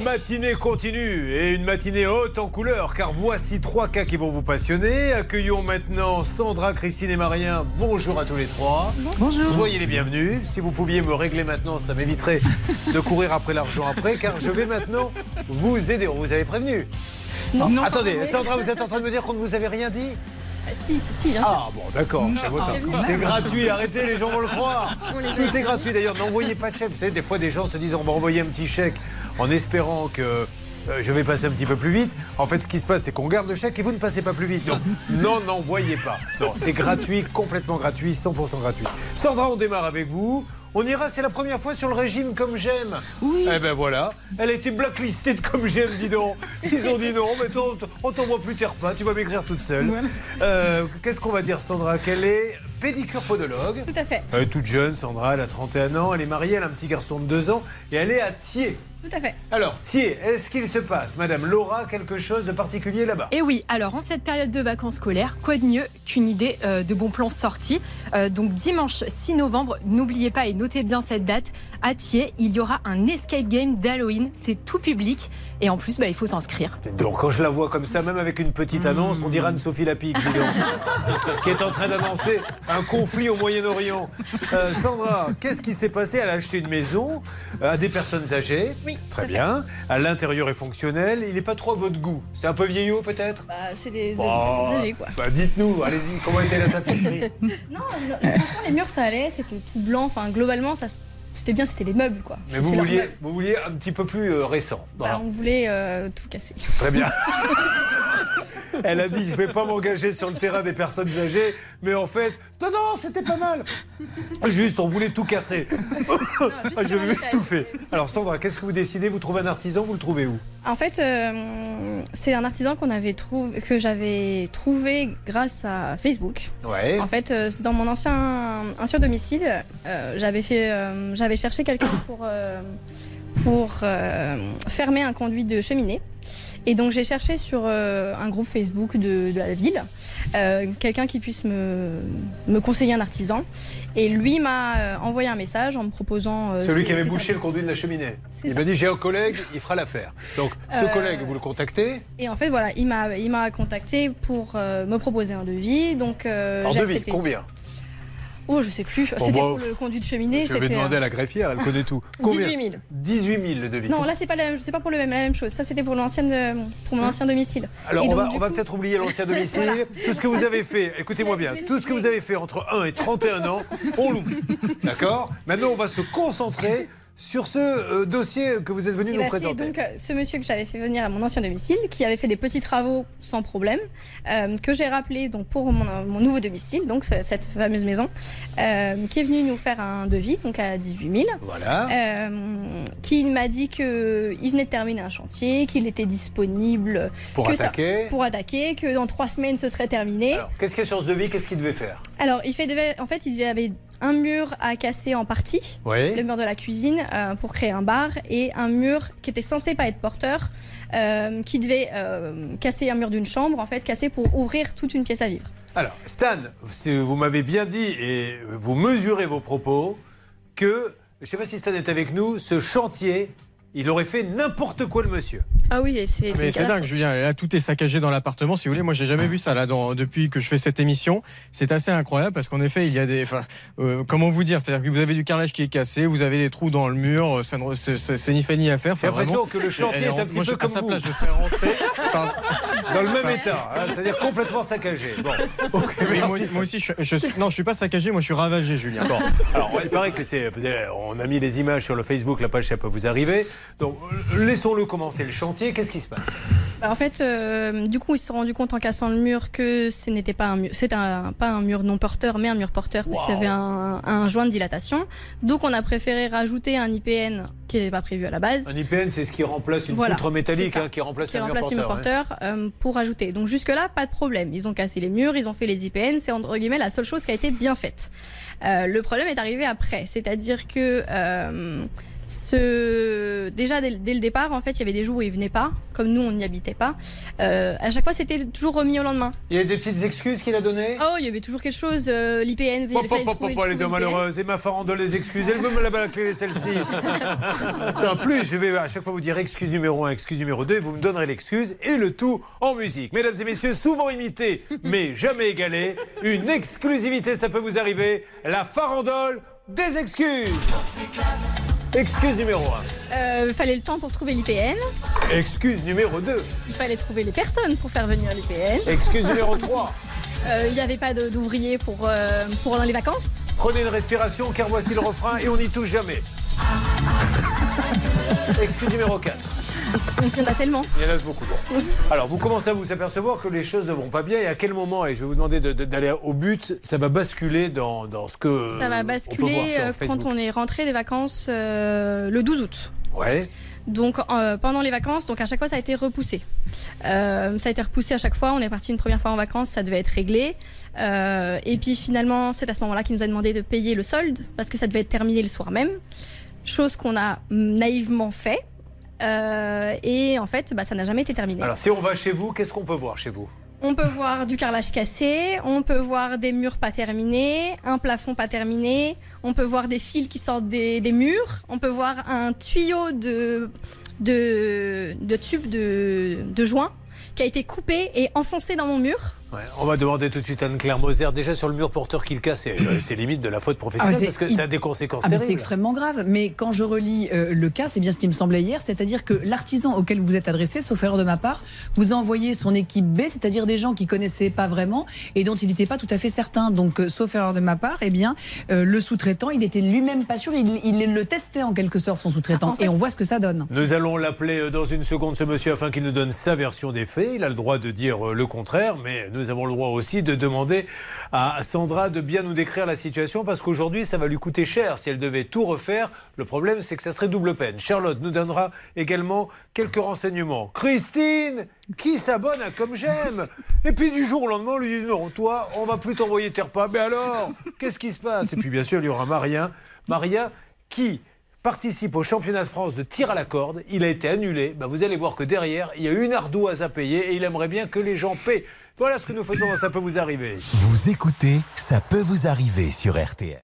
matinée continue et une matinée haute en couleur car voici trois cas qui vont vous passionner. Accueillons maintenant Sandra, Christine et Marien. Bonjour à tous les trois. Bonjour. Soyez les bienvenus. Si vous pouviez me régler maintenant, ça m'éviterait de courir après l'argent après car je vais maintenant vous aider. On vous avait prévenu. Non. Attendez, Sandra, vous êtes en train de me dire qu'on ne vous avait rien dit? Ah, si, si, si, bien sûr. Ah bon, d'accord. c'est Ah, C'est gratuit, arrêtez, les gens vont le croire. Tout est gratuit d'ailleurs, n'envoyez pas de chèque. Vous savez, des fois, des gens se disent on va envoyer un petit chèque en espérant que euh, je vais passer un petit peu plus vite. En fait, ce qui se passe, c'est qu'on garde le chèque et vous ne passez pas plus vite. Donc, non, n'envoyez pas. Non, c'est gratuit, complètement gratuit, 100% gratuit. Sandra, on démarre avec vous. On ira, c'est la première fois sur le régime comme j'aime. Oui. Eh ben voilà, elle a été blacklistée de comme j'aime, dis donc. Ils ont dit non, mais toi, on t'envoie plus tes repas, tu vas m'écrire toute seule. Voilà. Euh, Qu'est-ce qu'on va dire, Sandra? Qu'elle est pédicure podologue. Tout à fait, Elle est toute jeune, Sandra, elle a 31 ans, elle est mariée, elle a un petit garçon de 2 ans et elle est à Thiers. Tout à fait. Alors, Thiers, est-ce qu'il se passe, Madame Laura, quelque chose de particulier là-bas? Et oui, alors en cette période de vacances scolaires, quoi de mieux qu'une idée euh, de bon plan sortie Euh, Donc dimanche 6 novembre, n'oubliez pas et notez bien cette date, à Thiers, il y aura un escape game d'Halloween, c'est tout public et en plus bah, il faut s'inscrire. Donc, quand je la vois comme ça, même avec une petite annonce, on dirait Anne-Sophie donc, qui est en train d'annoncer un conflit au Moyen-Orient. Euh, Sandra, qu'est-ce qui s'est passé? Elle a acheté une maison euh, à des personnes âgées. Oui, Très fait. bien. À l'intérieur est fonctionnel. Il n'est pas trop à votre goût. C'est un peu vieillot, peut-être? Bah, c'est des, des Bon. personnes âgées, quoi. Bah, dites-nous, allez-y, comment était la tapisserie? Non, non, franchement, les murs, ça allait, c'était tout blanc. Enfin, globalement, ça, se- c'était bien, c'était les meubles, quoi. Mais vous vouliez, meubles. vous vouliez un petit peu plus euh, récent. Voilà. Bah, on voulait euh, tout casser. Très bien. Elle a dit je ne vais pas m'engager sur le terrain des personnes âgées, mais en fait, non, non, c'était pas mal. Juste, on voulait tout casser. Ah, je vais tout fait. Alors Sandra, qu'est-ce que vous décidez? Vous trouvez un artisan, vous le trouvez où? En fait, euh, c'est un artisan qu'on avait trouvé, que j'avais trouvé grâce à Facebook. Ouais. En fait, euh, dans mon ancien, ancien domicile, euh, j'avais fait, euh, j'avais cherché quelqu'un pour euh, pour euh, fermer un conduit de cheminée. Et donc j'ai cherché sur euh, un groupe Facebook de, de la ville euh, quelqu'un qui puisse me, me conseiller un artisan. Et lui m'a envoyé un message en me proposant. Celui qui avait bouché le conduit de la cheminée. Il m'a dit j'ai un collègue, il fera l'affaire. Donc ce collègue, vous le contactez Et en fait, voilà, il m'a contacté pour me proposer un devis. Donc j'ai devis. accepté. Combien? Oh, je sais plus. C'était pour le conduit de cheminée. Je vais c'était, demander à la greffière, elle connaît tout. Combien 18 000. 18 000 le devis. Non, là c'est pas la pas pour le même, la même chose. Ça c'était pour l'ancienne, euh, pour mon ancien domicile. Alors Et on donc, va, on va peut-être oublier l'ancien domicile. Voilà. Tout ce que vous avez fait, écoutez-moi bien, tout ce que vous avez fait entre 1 et 31 ans, on l'oublie. D'accord? Maintenant, on va se concentrer sur ce euh, dossier que vous êtes venu Et nous bah, c'est présenter. donc euh, ce monsieur que j'avais fait venir à mon ancien domicile, qui avait fait des petits travaux sans problème, euh, que j'ai rappelé donc pour mon, mon nouveau domicile, donc ce- cette fameuse maison, euh, qui est venu nous faire un devis, donc à 18 000. Voilà. qui m'a dit qu'il venait de terminer un chantier, qu'il était disponible pour que ça- attaquer. pour attaquer, que dans trois semaines ce serait terminé. Alors, qu'est-ce qu'il y a sur ce devis? Qu'est-ce qu'il devait faire? Alors, il fait devait- en fait, il avait un mur à casser en partie, le mur de la cuisine, euh, pour créer un bar, et un mur qui était censé pas être porteur, euh, qui devait euh, casser un mur d'une chambre, en fait, casser pour ouvrir toute une pièce à vivre. Alors, Stan, vous m'avez bien dit et vous mesurez vos propos que, je ne sais pas si Stan est avec nous, ce chantier, il aurait fait n'importe quoi le monsieur. Ah oui, c'est Mais c'est dingue, Julien. Là, tout est saccagé dans l'appartement. Si vous voulez, moi, j'ai jamais vu ça là dans, depuis que je fais cette émission. C'est assez incroyable parce qu'en effet, il y a des. Enfin, euh, comment vous dire? C'est-à-dire que vous avez du carrelage qui est cassé, vous avez des trous dans le mur. Ça ne, c'est, c'est- c'est ni fait ni à faire. J'ai l'impression vraiment. que le chantier est un moi, petit je- peu à comme vous, place, je serais rentré. Pardon. dans le même état, hein, c'est-à-dire complètement saccagé. Bon, Mais moi, moi aussi, je, je suis, non, je suis pas saccagé. Moi, je suis ravagé, Julien. Bon, alors il paraît que c'est. vous avez- On a mis les images sur le Facebook, la page ça peut vous arriver. Donc euh, laissons-le commencer le chantier. Qu'est-ce qui se passe? Bah, en fait, euh, du coup, ils se sont rendus compte en cassant le mur que ce n'était pas un mur, c'était un- pas un mur non porteur, mais un mur porteur parce qu'il y avait un, un joint de dilatation. Donc, on a préféré rajouter un IPN qui n'était pas prévu à la base. Un IPN, c'est ce qui remplace une Voilà, poutre métallique ça. hein, qui remplace qui un mur remplace mur porteur. hein. porteur euh, pour ajouter. Donc jusque-là, pas de problème. Ils ont cassé les murs, ils ont fait les IPN, c'est entre guillemets la seule chose qui a été bien faite. Euh, le problème est arrivé après, c'est-à-dire que euh, Ce... Déjà, dès, dès le départ, en fait, il y avait des jours où ils venaient pas, comme nous, on n'y habitait pas. Euh, à chaque fois, c'était toujours remis au lendemain. Il y a des petites excuses qu'il a données? Oh, il y avait toujours quelque chose, euh, l'IPN, pop, trouver- pop, les deux malheureuses. Et ma farandole les excuses. Elle veut me la balancler celle-ci. en plus, je vais à chaque fois vous dire excuse numéro 1, excuse numéro 2, et vous me donnerez l'excuse et le tout en musique. Mesdames et messieurs, souvent imité, mais jamais égalé. Une exclusivité, ça peut vous arriver. La farandole des excuses. Excuse numéro 1. Euh, Il fallait le temps pour trouver l'IPN. Excuse numéro 2. Il fallait trouver les personnes pour faire venir l'IPN. Excuse numéro 3. Euh, Il n'y avait pas d'ouvriers pour, euh, pour dans les vacances. Prenez une respiration car voici le refrain et on n'y touche jamais. Excuse numéro 4. Il y en a tellement. Il y en a beaucoup. Bon. Alors, vous commencez à vous apercevoir que les choses ne vont pas bien et à quel moment, et je vais vous demander de- de- d'aller au but, ça va basculer dans, dans ce que. Ça va on peut voir basculer euh, quand on est rentré des vacances euh, le 12 août. Ouais. Donc euh, pendant les vacances, donc à chaque fois ça a été repoussé. Euh, ça a été repoussé à chaque fois. On est parti une première fois en vacances, ça devait être réglé. Euh, et puis finalement, c'est à ce moment-là qu'il nous a demandé de payer le solde parce que ça devait être terminé le soir même. Chose qu'on a naïvement fait. Euh, et en fait, bah, ça n'a jamais été terminé. Alors, si on va chez vous, qu'est-ce qu'on peut voir chez vous? On peut voir du carrelage cassé, on peut voir des murs pas terminés, un plafond pas terminé, on peut voir des fils qui sortent des, des murs, on peut voir un tuyau de, de, de tube de, de joint qui a été coupé et enfoncé dans mon mur. Ouais, On va demander tout de suite à Anne-Claire Moser. Déjà, sur le mur porteur qu'il casse, c'est euh, limite de la faute professionnelle Ah, c'est- parce que il- ça a des conséquences Ah, c'est extrêmement grave. Mais quand je relis euh, le cas, c'est bien ce qui me semblait hier, c'est-à-dire que l'artisan auquel vous êtes adressé, sauf erreur de ma part, vous a envoyé son équipe B, c'est-à-dire des gens qui connaissaient pas vraiment et dont il n'était pas tout à fait certain. Donc, euh, sauf erreur de ma part, eh bien, euh, le sous-traitant, il était lui-même pas sûr, il, il le testait en quelque sorte son sous-traitant, En fait- et on voit ce que ça donne. Nous allons l'appeler dans une seconde, ce monsieur, afin qu'il nous donne sa version des faits. Il a le droit de dire le contraire, mais nous avons le droit aussi de demander à Sandra de bien nous décrire la situation, parce qu'aujourd'hui, ça va lui coûter cher si elle devait tout refaire. Le problème, c'est que ça serait double peine. Charlotte nous donnera également quelques renseignements. Christine, qui s'abonne à Comme J'aime? Et puis du jour au lendemain, on lui dit non, toi, on va plus t'envoyer tes repas. Mais alors, qu'est-ce qui se passe? Et puis bien sûr, il y aura Maria. Maria qui participe au championnat de France de tir à la corde. Il a été annulé. Ben, vous allez voir que derrière, il y a une ardoise à payer et il aimerait bien que les gens paient. Voilà ce que nous faisons dans Ça peut vous arriver. Vous écoutez Ça peut vous arriver sur RTL.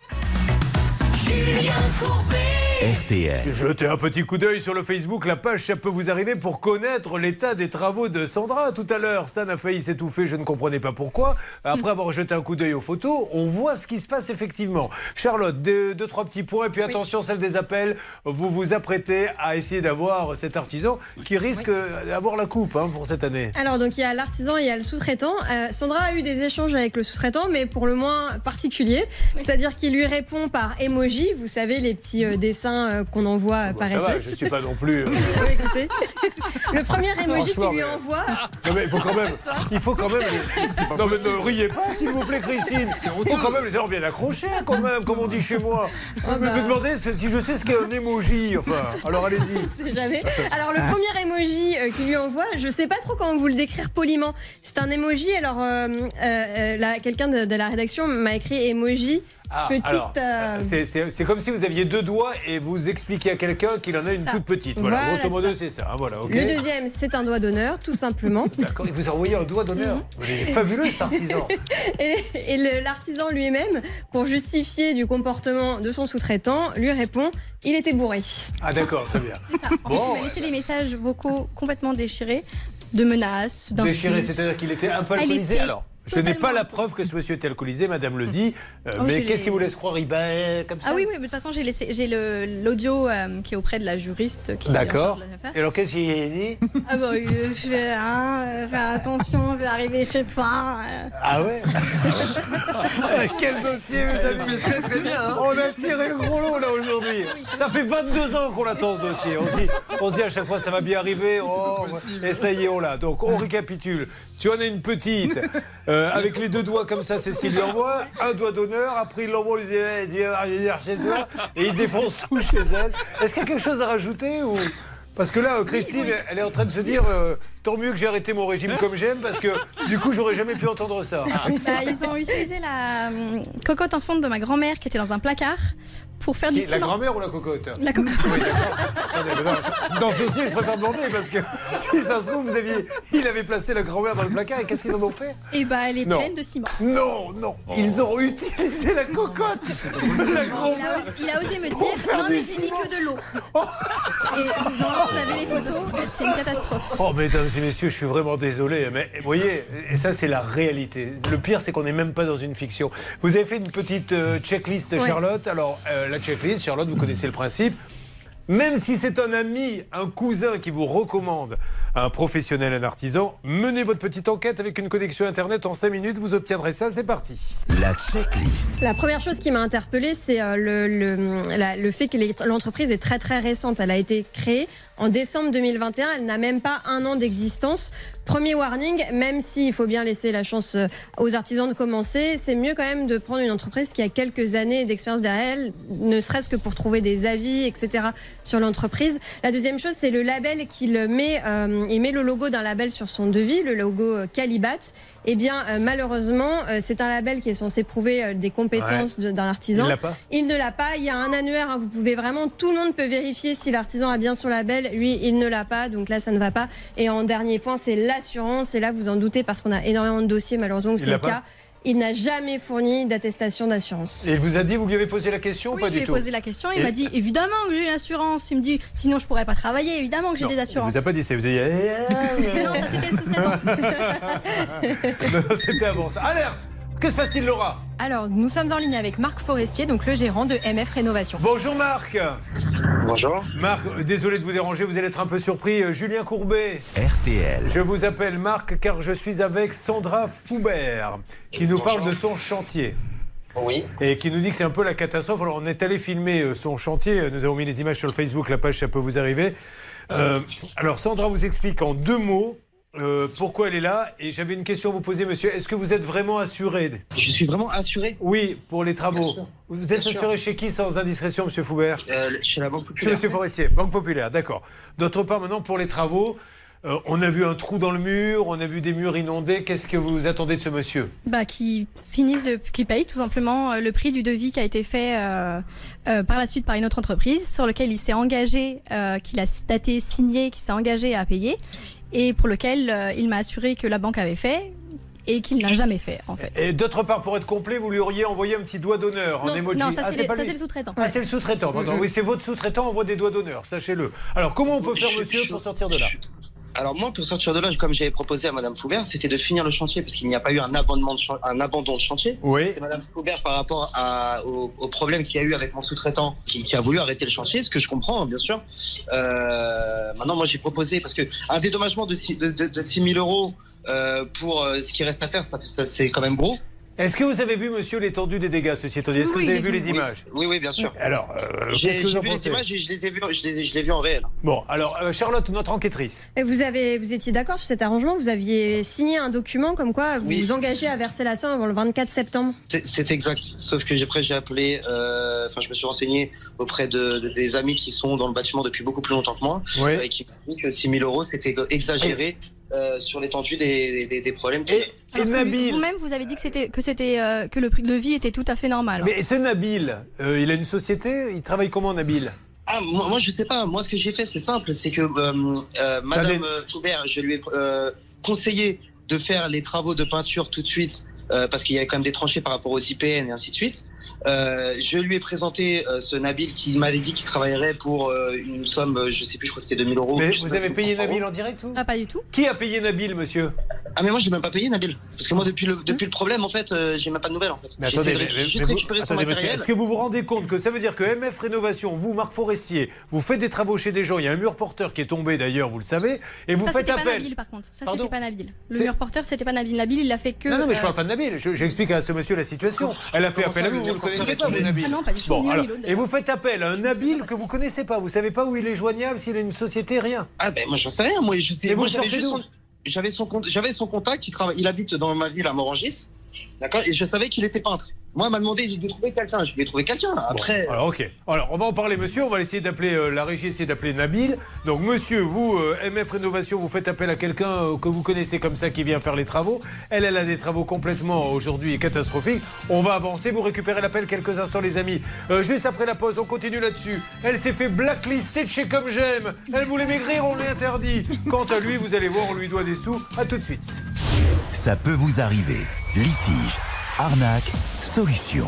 RTL. Jetez un petit coup d'œil sur le Facebook, la page Ça peut vous arriver pour connaître l'état des travaux de Sandra. Tout à l'heure, Stan a failli s'étouffer, je ne comprenais pas pourquoi. Après avoir jeté un coup d'œil aux photos, on voit ce qui se passe effectivement. Charlotte, deux, deux, trois petits points, et puis attention, celle des appels. Vous vous apprêtez à essayer d'avoir cet artisan qui risque d'avoir la coupe hein, pour cette année. Alors, donc il y a l'artisan et il y a le sous-traitant. Euh, Sandra a eu des échanges avec le sous-traitant, mais pour le moins particuliers. C'est-à-dire qu'il lui répond par emoji, vous savez, les petits euh, dessins euh, qu'on envoie euh, Bon, par ça va, je ne suis pas non plus. euh, Ah oui, écoutez. le premier emoji qu'il lui mais- envoie, Non mais il faut quand même, il faut quand même. non mais ne riez pas s'il vous plaît Christine. Il faut quand même les avoir bien accrochés quand même, comme on dit chez moi. Ah me, bah. me demandez si je sais ce qu'est un emoji. Enfin, alors allez-y. jamais. Alors le premier emoji euh, qu'il lui envoie, je sais pas trop comment vous le décrire poliment. C'est un emoji. Alors euh, euh, euh, là, quelqu'un de, de la rédaction m'a écrit emoji. Ah, Petite, alors, euh, c'est- comme si vous aviez deux doigts et vous expliquiez à quelqu'un qu'il en a une Ça. toute petite. Voilà, Voilà, grosso modo c'est ça. hein, Voilà. Le deuxième, c'est un doigt d'honneur, tout simplement. D'accord, il vous a envoyé un doigt d'honneur. Mhm. Mais Il est fabuleux cet artisan. Et, l'artisan lui-même, pour justifier du comportement de son sous-traitant, lui répond il était bourré. Ah d'accord, très bien. C'est ça. En Bon, fait, il m'a laissé des messages vocaux complètement déchirés, de menaces, d'insultes. Déchiré, c'est-à-dire qu'il était un peu Elle alcoolisé. était Alors, je n'ai pas la preuve que ce monsieur était alcoolisé, madame le dit. euh, Oh, mais qu'est-ce qui vous laisse croire Il bat comme ça Ah oui, oui, mais de toute façon, j'ai laissé, j'ai le- l'audio euh, qui est auprès de la juriste qui est en D'accord. charge de l'affaire. Et alors qu'est-ce qu'il a dit Ah bah, euh, je vais hein, euh, faire attention, je vais arriver chez toi. euh. Ah ouais Quel dossier, mes amis très très bien. On a tiré le gros lot là aujourd'hui. Ça fait 22 ans qu'on attend ce dossier. On se dit, on se dit à chaque fois ça va bien arriver. Oh, et ça y est, on l'a. Donc on récapitule. Tu en as une petite euh, avec les deux doigts comme ça, c'est ce qu'il lui envoie. Un doigt d'honneur. Après il l'envoie, il dit, Eh, Ah, chez toi et il défonce tout chez elle. Est-ce qu'il y a quelque chose à rajouter ou? Parce que là, euh, Christine, elle est en train de se dire euh, tant mieux que j'ai arrêté mon régime comme j'aime, parce que du coup, j'aurais jamais pu entendre ça. Bah, ils ont utilisé la cocotte en fonte de ma grand-mère qui était dans un placard pour faire du Qui- La ciment. grand-mère ou la cocotte La cocotte. Oui, Dans ce dossier, je préfère demander parce que si ça se trouve, vous aviez, il avait placé la grand-mère dans le placard et qu'est-ce qu'ils en ont fait? Et bah, elle est Non. pleine de ciment. Non, non, ils ont utilisé la cocotte. La Il a, osé, il a osé me dire non mais j'ai mis que de l'eau. Et vraiment, vous avez les photos, c'est une catastrophe. Oh, mesdames et messieurs, je suis vraiment désolé, mais vous voyez, et ça c'est la réalité. Le pire, c'est qu'on n'est même pas dans une fiction. Vous avez fait une petite euh, checklist, Ouais. Charlotte. Alors, euh, la checklist, Charlotte, vous connaissez le principe. Même si c'est un ami, un cousin qui vous recommande un professionnel, un artisan, menez votre petite enquête avec une connexion Internet en 5 minutes, vous obtiendrez ça, c'est parti. La checklist. La première chose qui m'a interpellée, c'est euh, le, le, fait que l'entreprise est très très récente. Elle a été créée en décembre 2021. Elle n'a même pas un an d'existence. Premier warning, même s'il faut bien laisser la chance euh, aux artisans de commencer, c'est mieux quand même de prendre une entreprise qui a quelques années d'expérience derrière elle, ne serait-ce que pour trouver des avis, etc. sur l'entreprise. La deuxième chose, c'est le label qu'il met. euh, il met le logo d'un label sur son devis, le logo euh, Calibat. Eh bien, euh, malheureusement, euh, c'est un label qui est censé prouver des compétences d'un Il artisan. l'a pas Il ne l'a pas. Il y a un annuaire. hein, vous pouvez vraiment, tout le monde peut vérifier si l'artisan a bien son label. Lui, il ne l'a pas. Donc là, ça ne va pas. Et en dernier point, c'est l'assurance. Et là, vous en doutez parce qu'on a énormément de dossiers, malheureusement, où Il c'est le cas. Il n'a jamais fourni d'attestation d'assurance. Et il vous a dit, vous lui avez posé la question ou Oui, pas je lui ai tout posé la question, il Et- m'a dit évidemment que j'ai une assurance. Il me dit sinon je pourrais pas travailler, évidemment que j'ai des Il assurances. vous a pas dit ça, il vous a dit. eh, Non, ça c'était le sous-traitant. Non, C'était avant ça. Alerte Que se passe-t-il, Laura? Alors, nous sommes en ligne avec Marc Forestier, donc le gérant de MF Rénovation. Bonjour Marc Bonjour. Marc, euh, désolé de vous déranger, vous allez être un peu surpris. Euh, Julien Courbet, RTL. je vous appelle Marc car je suis avec Sandra Foubert qui nous parle de son chantier Oui. et qui nous dit que c'est un peu la catastrophe. Alors on est allé filmer euh, son chantier, nous avons mis les images sur le Facebook, la page ça peut vous arriver. Euh, alors Sandra vous explique en deux mots euh, pourquoi elle est là? Et j'avais une question à vous poser monsieur, est-ce que vous êtes vraiment assuré? Je suis vraiment assuré Oui, pour les travaux. Vous êtes Bien sûr. assuré chez qui sans indiscrétion monsieur Foubert? Euh, chez la Banque Chez Populaire. Monsieur Forestier, Banque Populaire, d'accord. D'autre part, maintenant, pour les travaux, euh, on a vu un trou dans le mur, on a vu des murs inondés. Qu'est-ce que vous attendez de ce monsieur? Bah, qui finissent, de- qui payent tout simplement le prix du devis qui a été fait euh, euh, par la suite par une autre entreprise, sur lequel il s'est engagé, euh, qu'il a daté, signé, qu'il s'est engagé à payer, et pour lequel euh, il m'a assuré que la banque avait fait et qu'il n'a jamais fait en fait. Et d'autre part, pour être complet, vous lui auriez envoyé un petit doigt d'honneur en emoji. non, ça Ah, c'est les- pas ça, lui c'est le sous-traitant. Ah, c'est le sous-traitant. pardon. Oui, c'est votre sous-traitant, envoie des doigts d'honneur, sachez-le. Alors, comment on peut faire, monsieur, pour sortir de là? Alors moi, pour sortir de là, comme j'avais proposé à Madame Foubert, c'était de finir le chantier parce qu'il n'y a pas eu un abandon de, chan- un abandon de chantier. Oui. C'est Madame Foubert par rapport à- au, au problème qu'il y a eu avec mon sous-traitant qui, qui a voulu arrêter le chantier, ce que je comprends bien sûr. Euh, maintenant, moi j'ai proposé parce que un dédommagement de 6 de, de, de 6 000 euros euh, pour euh, ce qui reste à faire, ça, ça, c'est quand même gros. Est-ce que vous avez vu, monsieur, l'étendue des dégâts, ceci étant dit? Est-ce que Oui, vous avez vu les images? Oui, oui, bien sûr. Alors, euh, qu'est-ce que vous j'ai en vu les pensez? images et je les ai vus, je les ai, je les ai vus en réel. Bon, alors, euh, Charlotte, notre enquêtrice. Et vous, avez, vous étiez d'accord sur cet arrangement? Vous aviez signé un document comme quoi vous Oui. vous engagez à verser la somme avant le 24 septembre? C'est- exact. Sauf que j'ai- après, j'ai appelé, euh, enfin, je me suis renseigné auprès de, de- des amis qui sont dans le bâtiment depuis beaucoup plus longtemps que moi Oui. et qui m'ont dit que 6 000 euros, c'était exagéré euh, sur l'étendue des, des, des problèmes. Et, Nabil Vous-même, vous avez dit que c'était que c'était euh, que le prix de vie était tout à fait normal. Mais ce Nabil, euh, il a une société Il travaille comment, Nabil? Ah, moi, moi, je sais pas. Moi, ce que j'ai fait, c'est simple. C'est que euh, euh, Madame Foubert, je lui ai euh, conseillé de faire les travaux de peinture tout de suite. Euh, parce qu'il y avait quand même des tranchées par rapport aux IPN et ainsi de suite. Euh, je lui ai présenté euh, ce Nabil qui m'avait dit qu'il travaillerait pour euh, une somme, je sais plus, je crois que c'était 2000 euros. Mais vous avez payé 500 euros. Nabil en direct Ah, pas du tout. Qui a payé Nabil, monsieur? Ah mais moi je l'ai même pas payé Nabil parce que moi depuis le depuis le problème en fait euh, j'ai même pas de nouvelles en fait. Mais attendez, est-ce que vous vous rendez compte que ça veut dire que MF Rénovation, vous, Marc Forestier, vous faites des travaux chez des gens, il y a un mur porteur qui est tombé d'ailleurs, vous le savez, et vous ça, faites c'était pas appel. Nabil, par contre. Ça, c'était pas Nabil. Le mur porteur, c'était pas Nabil. Nabil, il l'a fait que. Non, non, mais je euh, parle pas de Nabil, Je- j'explique à ce monsieur la situation. Elle a fait Comment appel ça, à vous, vous le connaissez pas, Nabil Ah non, pas du tout. Bon, alors, et vous faites appel à un Nabil que vous connaissez pas, vous savez pas où il est joignable, s'il a une société, rien. Ah ben moi j'en sais rien moi je sais. Et vous sortez d'où J'avais son contact. Il habite dans ma ville à Morangis. D'accord Et je savais qu'il était peintre. Moi, il m'a demandé de trouver quelqu'un. Je lui ai trouvé quelqu'un. Après. Bon, alors, ok. Alors, on va en parler, monsieur. On va essayer d'appeler euh, la régie, essayer d'appeler Nabil. Donc, monsieur, vous, euh, MF Rénovation, vous faites appel à quelqu'un euh, que vous connaissez comme ça qui vient faire les travaux. Elle, elle a des travaux complètement aujourd'hui catastrophiques. On va avancer. Vous récupérez l'appel quelques instants, les amis. Euh, juste après la pause, on continue là-dessus. Elle s'est fait blacklister de chez Comme J'aime. Elle voulait maigrir, on lui interdit. Quant à lui, vous allez voir, on lui doit des sous. À tout de suite. Ça peut vous arriver. Litige, arnaque, solution.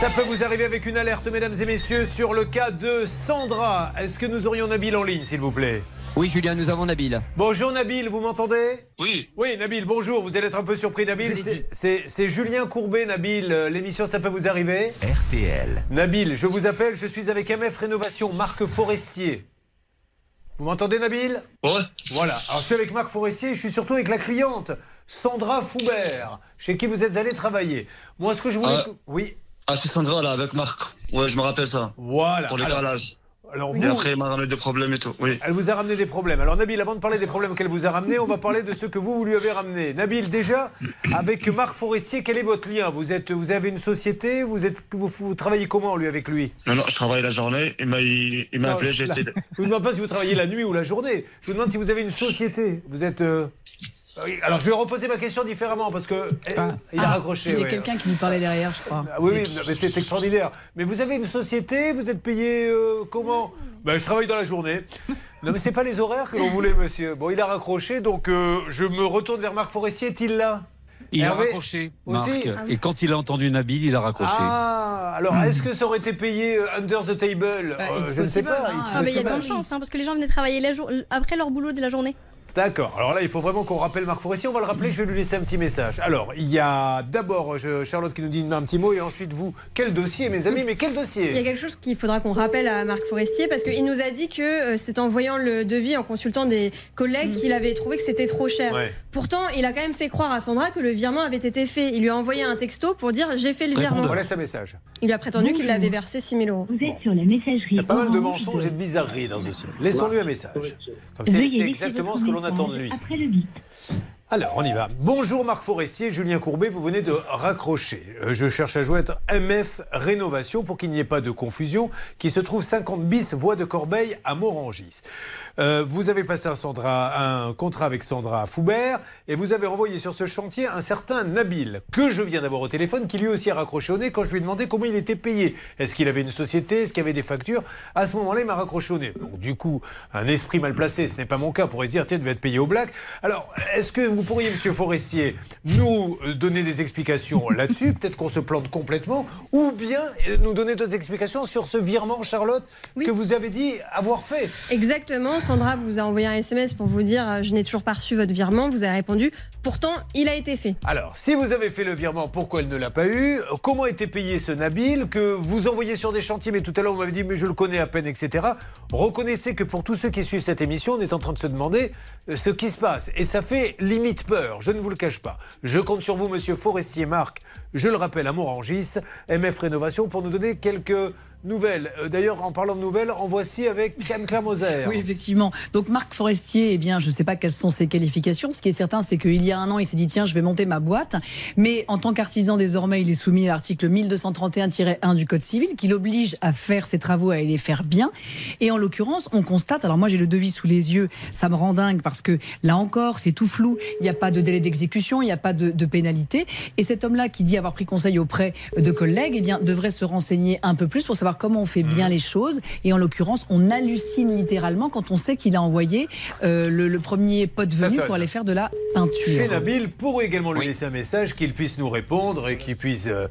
Ça peut vous arriver avec une alerte, mesdames et messieurs, sur le cas de Sandra. Est-ce que nous aurions Nabil en ligne, s'il vous plaît? Oui, Julien, nous avons Nabil. Bonjour Nabil, vous m'entendez? Oui. Oui, Nabil, bonjour. Vous allez être un peu surpris, Nabil. C'est- Julien Courbet, Nabil. Euh, L'émission Ça peut vous arriver? RTL. Nabil, je vous appelle. Je suis avec MF Rénovation, Marc Forestier. Vous m'entendez, Nabil? Ouais. Voilà. Alors, je suis avec Marc Forestier et je suis surtout avec la cliente, Sandra Foubert, chez qui vous êtes allé travailler. Moi, ce que je voulais. Ah. Oui, Ah, c'est Sandra, là, avec Marc. Ouais, je me rappelle ça. voilà. Pour les Alors- Alors, Et après, il m'a ramené des problèmes et tout. Oui. Elle vous a ramené des problèmes. Alors Nabil, avant de parler des problèmes qu'elle vous a ramenés, on va parler de ce que vous, vous lui avez ramené. Nabil, déjà, avec Marc Forestier, quel est votre lien? Vous, êtes, vous avez une société? Vous, êtes, vous, vous travaillez comment, lui, avec lui? Non, non, je travaille la journée. Il m'a, il, il appelé, je-. Je vous demande pas si vous travaillez la nuit ou la journée. Je vous demande si vous avez une société. Vous êtes... euh, oui, Alors, je vais reposer ma question différemment, parce que... eh, Il a Ah, raccroché. Il y a ouais. quelqu'un qui lui parlait derrière, je crois. Ah oui, oui, mais c'est extraordinaire. Mais vous avez une société, vous êtes payé euh, comment? Ben, Je travaille dans la journée. Non, mais c'est pas les horaires que l'on voulait, monsieur. Bon, il a raccroché, donc euh, je me retourne vers Marc Forestier. Est-il là? Il a raccroché, Marc. Ah Et quand il a entendu Nabil, il a raccroché. Ah, alors est-ce que ça aurait été payé euh, under the table? Bah, Euh, Je ne sais pas. hein. Ah, mais il y a de bonnes chances, hein, parce que les gens venaient travailler la jour- après leur boulot de la journée. D'accord. Alors là, il faut vraiment qu'on rappelle Marc Forestier. On va le rappeler. Je vais lui laisser un petit message. Alors, il y a d'abord je- Charlotte qui nous dit un petit mot et ensuite vous. Quel dossier, mes amis Mais quel Il y a dossier quelque chose qu'il faudra qu'on rappelle à Marc Forestier parce qu'il nous a dit que euh, c'est en voyant le devis, en consultant des collègues, qu'il avait trouvé que c'était trop cher. Ouais. Pourtant, il a quand même fait croire à Sandra que le virement avait été fait. Il lui a envoyé un texto pour dire j'ai fait le virement. Voilà sa message. Il lui a prétendu qu'il avait versé 6 000 euros. Vous êtes sur la messagerie. Il y a pas mal de mensonges et de bizarreries dans ce dossier. Laissons-lui un message. Comme c'est exactement ce que l'on attend de lui. Après le bip. Alors, on y va. Bonjour Marc Forestier, Julien Courbet, vous venez de raccrocher. Euh, je cherche à joindre MF Rénovation pour qu'il n'y ait pas de confusion, qui se trouve 50 bis voie de Corbeil à Morangis. Euh, vous avez passé un, Sandra- un contrat avec Sandra Foubert et vous avez envoyé sur ce chantier un certain Nabil, que je viens d'avoir au téléphone, qui lui aussi a raccroché au nez quand je lui ai demandé comment il était payé. Est-ce qu'il avait une société? Est-ce qu'il avait des factures? À ce moment-là, il m'a raccroché au nez. Donc, du coup, un esprit mal placé, ce n'est pas mon cas, pourrait se dire, tiens, devait être payé au black. Alors, est-ce que vous pourriez, monsieur Forestier, nous euh, donner des explications là-dessus Peut-être qu'on se plante complètement, ou bien euh, nous donner d'autres explications sur ce virement, Charlotte, Oui. que vous avez dit avoir fait. Exactement. Sandra vous a envoyé un SMS pour vous dire euh, je n'ai toujours pas reçu votre virement. Vous avez répondu pourtant il a été fait. Alors, si vous avez fait le virement, pourquoi elle ne l'a pas eu? Comment était payé ce Nabil que vous envoyez sur des chantiers Mais tout à l'heure, vous m'avez dit, mais je le connais à peine, etc. Reconnaissez que pour tous ceux qui suivent cette émission, on est en train de se demander ce qui se passe. Et ça fait limite peur, je ne vous le cache pas. Je compte sur vous, monsieur Forestier Marc, je le rappelle, à Morangis, MF Rénovation, pour nous donner quelques nouvelles. Euh, D'ailleurs, en parlant de nouvelles, en voici avec Anne-Claire Moser. Oui, effectivement. Donc Marc Forestier, eh bien, je ne sais pas quelles sont ses qualifications. Ce qui est certain, c'est qu'il y a un an, il s'est dit tiens, je vais monter ma boîte. Mais en tant qu'artisan, désormais, il est soumis à l'article 1231-1 du Code civil, qui l'oblige à faire ses travaux, à les faire bien. Et en l'occurrence, on constate. Alors moi, j'ai le devis sous les yeux. Ça me rend dingue parce que là encore, c'est tout flou. Il n'y a pas de délai d'exécution, il n'y a pas de, de pénalité. Et cet homme-là, qui dit avoir pris conseil auprès de collègues, eh bien, devrait se renseigner un peu plus pour savoir comment on fait bien les choses. Et en l'occurrence, on hallucine littéralement quand on sait qu'il a envoyé euh, le, le premier pote venu pour aller faire de la peinture. Chez Nabil, pour également lui laisser un message, qu'il puisse nous répondre et qu'il puisse euh,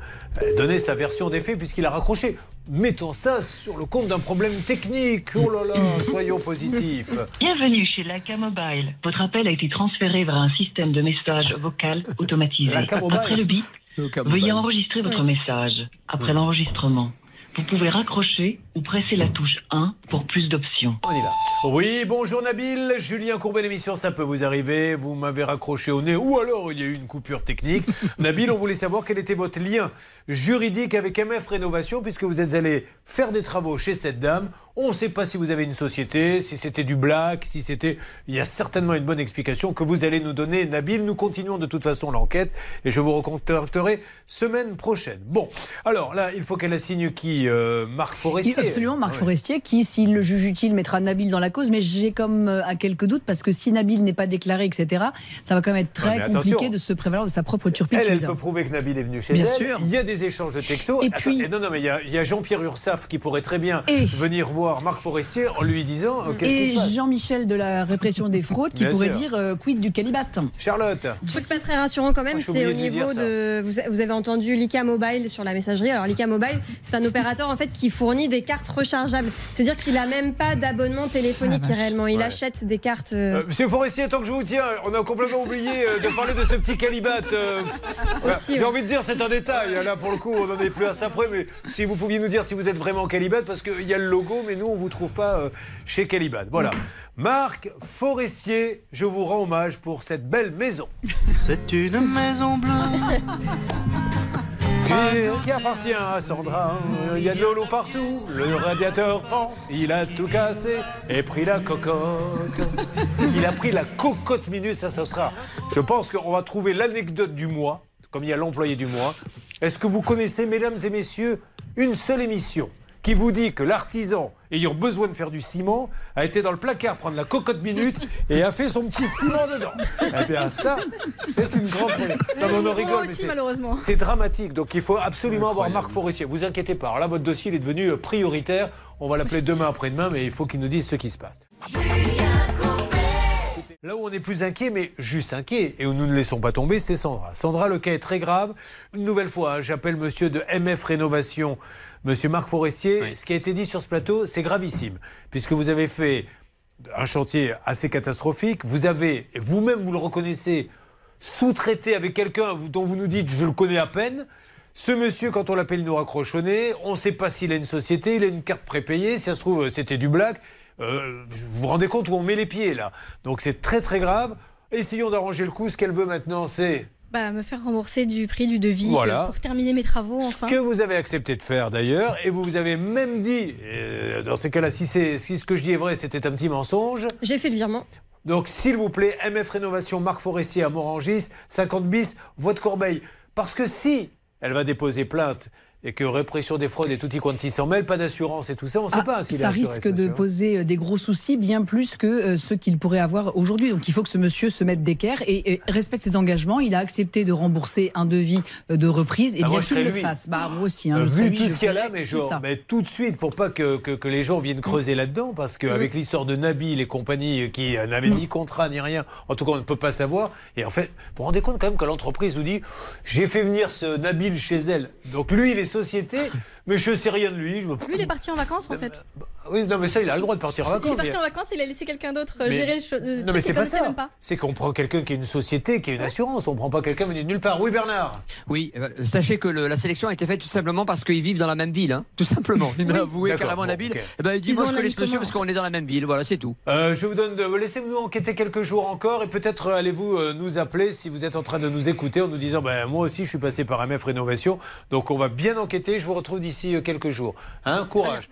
donner sa version des faits puisqu'il a raccroché. Mettons ça sur le compte d'un problème technique. Oh là là, soyons positifs. Bienvenue chez Laca Mobile. Votre appel a été transféré vers un système de message vocal automatisé. Après le bip, veuillez enregistrer votre message. Après l'enregistrement, vous pouvez raccrocher ou presser la touche 1 pour plus d'options. On y va. Oui, bonjour Nabil. Julien Courbet, l'émission, ça peut vous arriver. Vous m'avez raccroché au nez ou alors il y a eu une coupure technique. Nabil, on voulait savoir quel était votre lien juridique avec MF Rénovation puisque vous êtes allé faire des travaux chez cette dame. On ne sait pas si vous avez une société, si c'était du black, si c'était. Il y a certainement une bonne explication que vous allez nous donner, Nabil. Nous continuons de toute façon l'enquête et je vous recontacterai semaine prochaine. Bon, alors là, il faut qu'elle assigne qui euh, Marc Forestier. Absolument, Marc Ouais. Forestier, qui, s'il le juge utile, mettra Nabil dans la cause. Mais j'ai comme euh, à quelques doutes, parce que si Nabil n'est pas déclaré, etc., ça va quand même être très compliqué de se prévaloir de sa propre Elle, turpitude. elle peut prouver que Nabil est venu chez Bien elle. sûr. Il y a des échanges de textos. Et Attends, puis- non, non, mais il y a, Jean-Pierre Ursaf qui pourrait très bien Et- venir voir Marc Forestier en lui disant euh, Et. Jean-Michel de la répression des fraudes qui Bien pourrait sûr. dire euh, quid du calibat? Charlotte. truc pas très rassurant quand même, c'est au niveau de. Vous, avez entendu Lika Mobile sur la messagerie. Alors Lika Mobile, c'est un opérateur en fait qui fournit des cartes rechargeables. C'est-à-dire qu'il a même pas d'abonnement téléphonique réellement. Il Ouais. achète des cartes. euh, Euh, Monsieur Forestier, tant que je vous tiens, on a complètement oublié euh, de parler de ce petit calibat. euh. Aussi, J'ai ouais. envie de dire, c'est un détail. Là, pour le coup, on n'en est plus à ça près. Mais si vous pouviez nous dire si vous êtes vraiment calibat, parce qu'il y a le logo, mais nous, on ne vous trouve pas euh, chez Calibat. Voilà. Marc Forestier, je vous rends hommage pour cette belle maison. C'est une maison bleue. Qui, appartient à Sandra. Il y a de l'eau partout, le radiateur pend, il a tout cassé et pris la cocotte. Il a pris la cocotte minute, ça, ça sera. Je pense qu'on va trouver l'anecdote du mois, comme il y a l'employé du mois. Est-ce que vous connaissez, mesdames et messieurs, une seule émission qui vous dit que l'artisan ayant besoin de faire du ciment a été dans le placard prendre la cocotte minute et a fait son petit ciment dedans. Eh bien ça, c'est une grande... Non, mais on en rigole, mais c'est- malheureusement. c'est dramatique, donc il faut absolument avoir Marc Forestier. Vous inquiétez pas, alors là votre dossier il est devenu euh, prioritaire. On va l'appeler demain après-demain, mais il faut qu'il nous dise ce qui se passe. Là où on est plus inquiet, mais juste inquiet, et où nous ne laissons pas tomber, c'est Sandra. Sandra, le cas est très grave. Une nouvelle fois, hein, j'appelle monsieur de MF Rénovation, monsieur Marc Forestier. Ce qui a été dit sur ce plateau, c'est gravissime, puisque vous avez fait un chantier assez catastrophique. Vous avez, et vous-même vous le reconnaissez, sous-traité avec quelqu'un dont vous nous dites je le connais à peine. Ce monsieur, quand on l'appelle, il nous raccroche. On ne sait pas s'il a une société, il a une carte prépayée. Si ça se trouve, c'était du black. Euh, vous vous rendez compte où on met les pieds là? Donc c'est très très grave. Essayons d'arranger le coup. Ce qu'elle veut maintenant, c'est Bah, me faire rembourser du prix du devis Voilà. pour terminer mes travaux, enfin. ce que vous avez accepté de faire d'ailleurs. Et vous vous avez même dit, euh, dans ces cas-là, si, c'est- si ce que je dis est vrai, c'était un petit mensonge. J'ai fait le virement. Donc, s'il vous plaît, MF Rénovation, Marc Forestier à Morangis, 50 bis, voie de Corbeil. Parce que si elle va déposer plainte et que répression des fraudes et tutti quanti s'en mêle, pas d'assurance et tout ça, on ne sait Ah, pas s'il est ça risque de monsieur. poser euh, des gros soucis, bien plus que euh, ceux qu'il pourrait avoir aujourd'hui. Donc il faut que ce monsieur se mette d'équerre et, et respecte ses engagements. Il a accepté de rembourser un devis euh, de reprise et Ah, bien qu'il le fasse. Bah, moi aussi. hein, je serais vu lui, tout je ce qu'il y a là, mais, mais tout de suite, pour pas que, que- que les gens viennent creuser là-dedans, parce qu'avec l'histoire de Nabil et compagnie qui n'avaient ni contrat ni rien, en tout cas on ne peut pas savoir. Et en fait, vous vous rendez compte quand même que l'entreprise vous dit j'ai fait venir ce Nabil chez elle. Donc lui, il est société, mais je sais rien de lui. Lui, il est parti en vacances, en fait. Oui, non, mais ça, il a le droit de partir en Il vacances. est parti mais- en vacances, il a laissé quelqu'un d'autre euh, Mais- gérer le le Non, mais c'est pas ça. C'est qu'on prend quelqu'un qui a une société, qui a une assurance. On prend pas quelqu'un venu de nulle part. Oui, Bernard. Oui, euh, sachez que le- la sélection a été faite tout simplement parce qu'ils vivent dans la même ville, hein, tout simplement. Il m'a avoué D'accord, carrément bon, Nabil. ok. Eh ben, il dit Ils Moi ont je connais ce monsieur parce qu'on est dans la même ville, voilà, c'est tout. Euh, je vous donne de... Laissez-nous enquêter quelques jours encore et peut-être euh, allez-vous euh, nous appeler si vous êtes en train de nous écouter en nous disant ben, Moi aussi, je suis passé par MF Rénovation. Donc, on va bien enquêter. Je vous retrouve d'ici d'ici euh, quelques jours. Hein, courage.